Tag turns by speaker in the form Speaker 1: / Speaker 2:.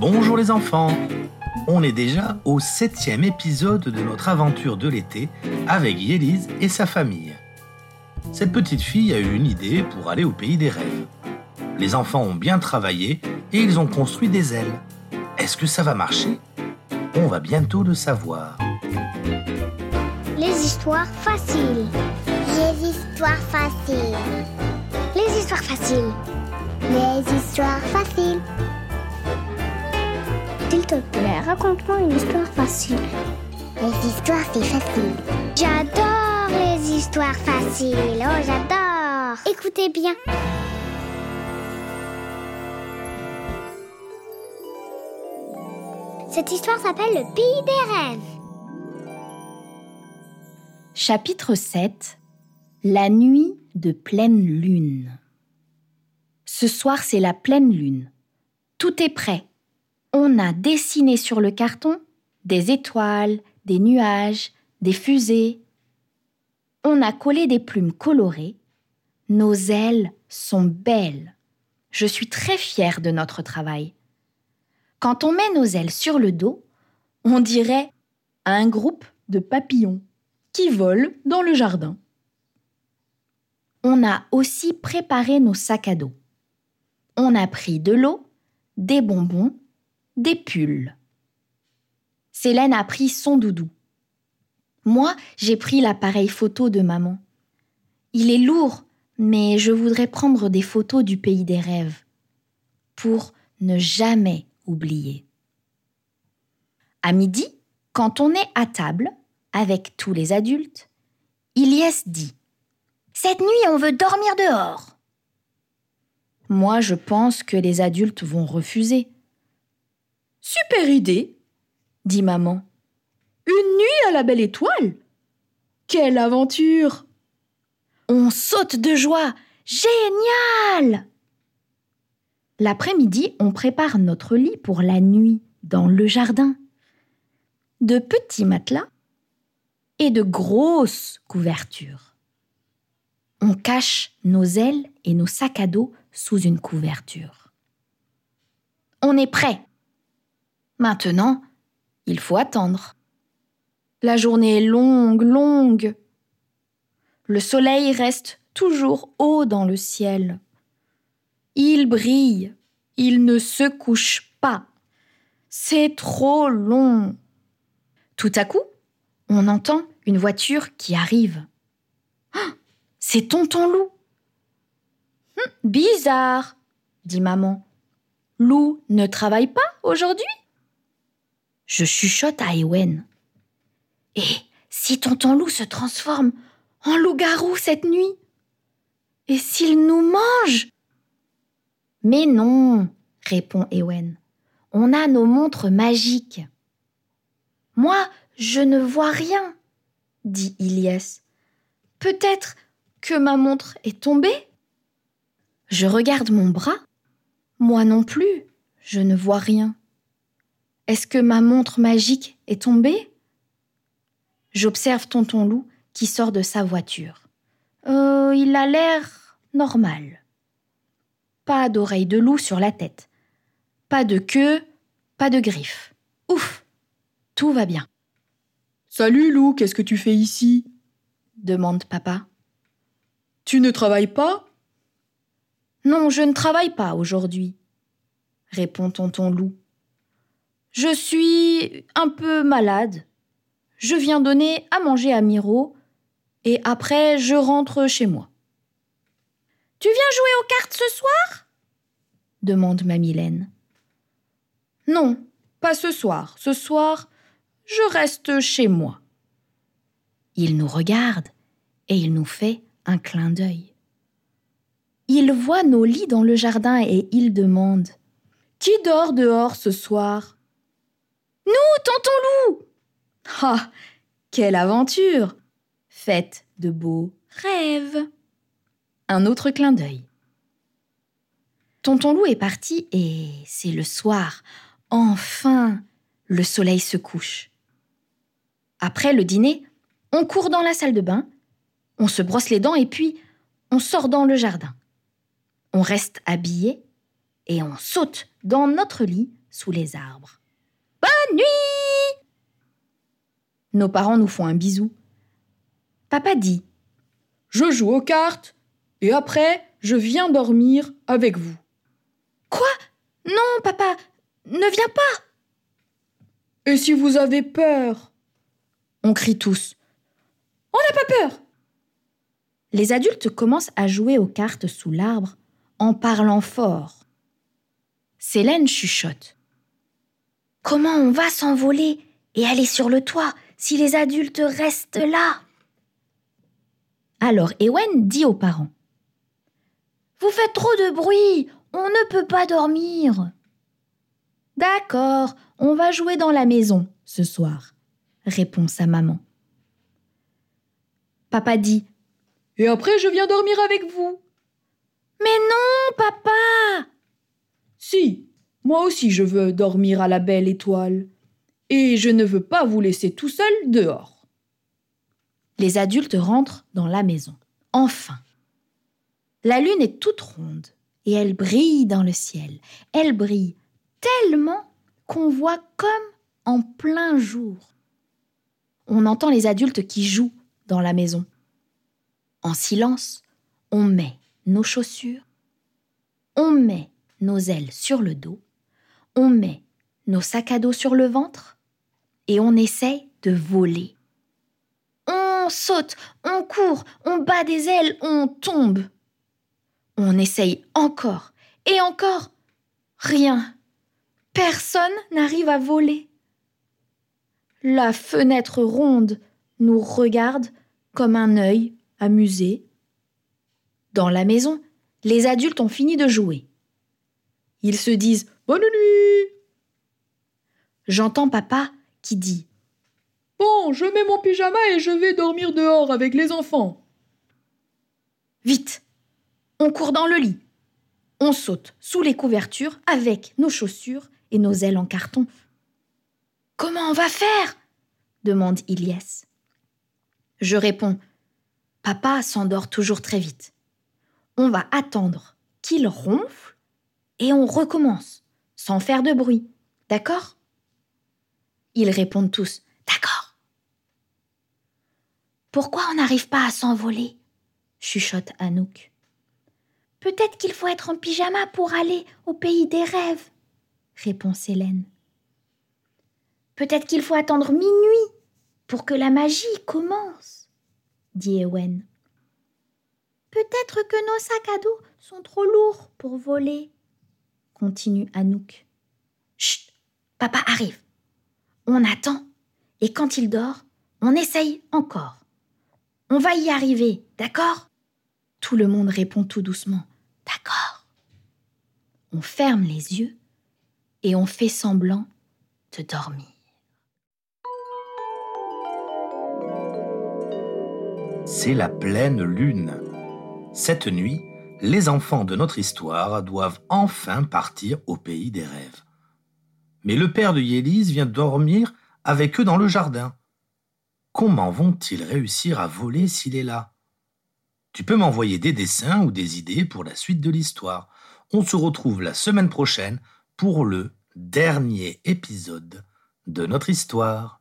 Speaker 1: Bonjour les enfants On est déjà au septième épisode de notre aventure de l'été avec Yélise et sa famille. Cette petite fille a eu une idée pour aller au pays des rêves. Les enfants ont bien travaillé et ils ont construit des ailes. Est-ce que ça va marcher? On va bientôt le savoir.
Speaker 2: Les histoires faciles.
Speaker 3: Les histoires faciles.
Speaker 2: Les histoires faciles.
Speaker 3: Les histoires faciles.
Speaker 2: S'il te plaît, raconte-moi une histoire facile.
Speaker 3: Les histoires, c'est facile.
Speaker 2: J'adore les histoires faciles. Oh, j'adore.
Speaker 3: Écoutez bien.
Speaker 2: Cette histoire s'appelle Le pays des rêves.
Speaker 4: Chapitre 7 La nuit de pleine lune. Ce soir, c'est la pleine lune. Tout est prêt. On a dessiné sur le carton des étoiles, des nuages, des fusées. On a collé des plumes colorées. Nos ailes sont belles. Je suis très fière de notre travail. Quand on met nos ailes sur le dos, on dirait un groupe de papillons qui volent dans le jardin. On a aussi préparé nos sacs à dos. On a pris de l'eau, des bonbons, des pulls. Célène a pris son doudou. Moi, j'ai pris l'appareil photo de maman. Il est lourd, mais je voudrais prendre des photos du pays des rêves pour ne jamais oublier. À midi, quand on est à table avec tous les adultes, Ilyes dit
Speaker 2: Cette nuit, on veut dormir dehors.
Speaker 4: Moi, je pense que les adultes vont refuser. Super idée, dit maman. Une nuit à la belle étoile? Quelle aventure On saute de joie Génial L'après-midi, on prépare notre lit pour la nuit dans le jardin. De petits matelas et de grosses couvertures. On cache nos ailes et nos sacs à dos sous une couverture. On est prêt. Maintenant, il faut attendre. La journée est longue, longue. Le soleil reste toujours haut dans le ciel. Il brille, il ne se couche pas. C'est trop long. Tout à coup, on entend une voiture qui arrive. Ah, c'est tonton loup. Hum, bizarre, dit maman. Loup ne travaille pas aujourd'hui? Je chuchote à Ewen. Et si tonton loup se transforme en loup-garou cette nuit? Et s'il nous mange? Mais non, répond Ewen. On a nos montres magiques. Moi, je ne vois rien, dit Ilias. Peut-être que ma montre est tombée? Je regarde mon bras. Moi non plus, je ne vois rien. Est-ce que ma montre magique est tombée? J'observe tonton loup qui sort de sa voiture. Euh, il a l'air normal. Pas d'oreilles de loup sur la tête. Pas de queue, pas de griffes. Ouf Tout va bien.
Speaker 5: Salut loup, qu'est-ce que tu fais ici?
Speaker 4: Demande papa.
Speaker 5: Tu ne travailles pas?
Speaker 4: Non, je ne travaille pas aujourd'hui, répond tonton loup. Je suis un peu malade. Je viens donner à manger à Miro et après je rentre chez moi. Tu viens jouer aux cartes ce soir? demande Mamilène. Non, pas ce soir. Ce soir, je reste chez moi. Il nous regarde et il nous fait un clin d'œil. Il voit nos lits dans le jardin et il demande Qui dort dehors ce soir? Nous, tonton loup Ah, quelle aventure Faites de beaux rêves un autre clin d'œil. Tonton Loup est parti et c'est le soir. Enfin, le soleil se couche. Après le dîner, on court dans la salle de bain, on se brosse les dents et puis on sort dans le jardin. On reste habillé et on saute dans notre lit sous les arbres. Nuit Nos parents nous font un bisou. Papa dit
Speaker 5: Je joue aux cartes et après, je viens dormir avec vous.
Speaker 4: Quoi? Non, papa, ne viens pas
Speaker 5: Et si vous avez peur?
Speaker 4: On crie tous.
Speaker 5: On n'a pas peur
Speaker 4: Les adultes commencent à jouer aux cartes sous l'arbre en parlant fort. Célène chuchote. Comment on va s'envoler et aller sur le toit si les adultes restent là? Alors Ewen dit aux parents. Vous faites trop de bruit, on ne peut pas dormir. D'accord, on va jouer dans la maison ce soir, répond sa maman. Papa dit
Speaker 5: Et après, je viens dormir avec vous.
Speaker 4: Mais non, papa
Speaker 5: Si, moi aussi je veux dormir à la belle étoile. Et je ne veux pas vous laisser tout seul dehors.
Speaker 4: Les adultes rentrent dans la maison. Enfin. La lune est toute ronde et elle brille dans le ciel. Elle brille tellement qu'on voit comme en plein jour. On entend les adultes qui jouent dans la maison. En silence, on met nos chaussures, on met nos ailes sur le dos, on met nos sacs à dos sur le ventre et on essaye de voler. On saute, on court, on bat des ailes, on tombe. On essaye encore et encore. Rien. Personne n'arrive à voler. La fenêtre ronde nous regarde comme un œil amusé. Dans la maison, les adultes ont fini de jouer. Ils se disent
Speaker 5: Bonne nuit
Speaker 4: J'entends papa qui dit
Speaker 5: Bon, je mets mon pyjama et je vais dormir dehors avec les enfants.
Speaker 4: Vite On court dans le lit. On saute sous les couvertures avec nos chaussures et nos ailes en carton. Comment on va faire? demande Ilyes. Je réponds Papa s'endort toujours très vite. On va attendre qu'il ronfle et on recommence, sans faire de bruit. D'accord? Ils répondent tous D'accord. Pourquoi on n'arrive pas à s'envoler? chuchote Anouk. Peut-être qu'il faut être en pyjama pour aller au pays des rêves, répond Célène. Peut-être qu'il faut attendre minuit pour que la magie commence, dit Ewen. Peut-être que nos sacs à dos sont trop lourds pour voler, continue Anouk. Chut, papa arrive. On attend, et quand il dort, on essaye encore. On va y arriver, d'accord? Tout le monde répond tout doucement. D'accord. On ferme les yeux et on fait semblant de dormir.
Speaker 1: C'est la pleine lune. Cette nuit, les enfants de notre histoire doivent enfin partir au pays des rêves. Mais le père de Yélise vient dormir avec eux dans le jardin. Comment vont-ils réussir à voler s'il est là? Tu peux m'envoyer des dessins ou des idées pour la suite de l'histoire. On se retrouve la semaine prochaine pour le dernier épisode de notre histoire.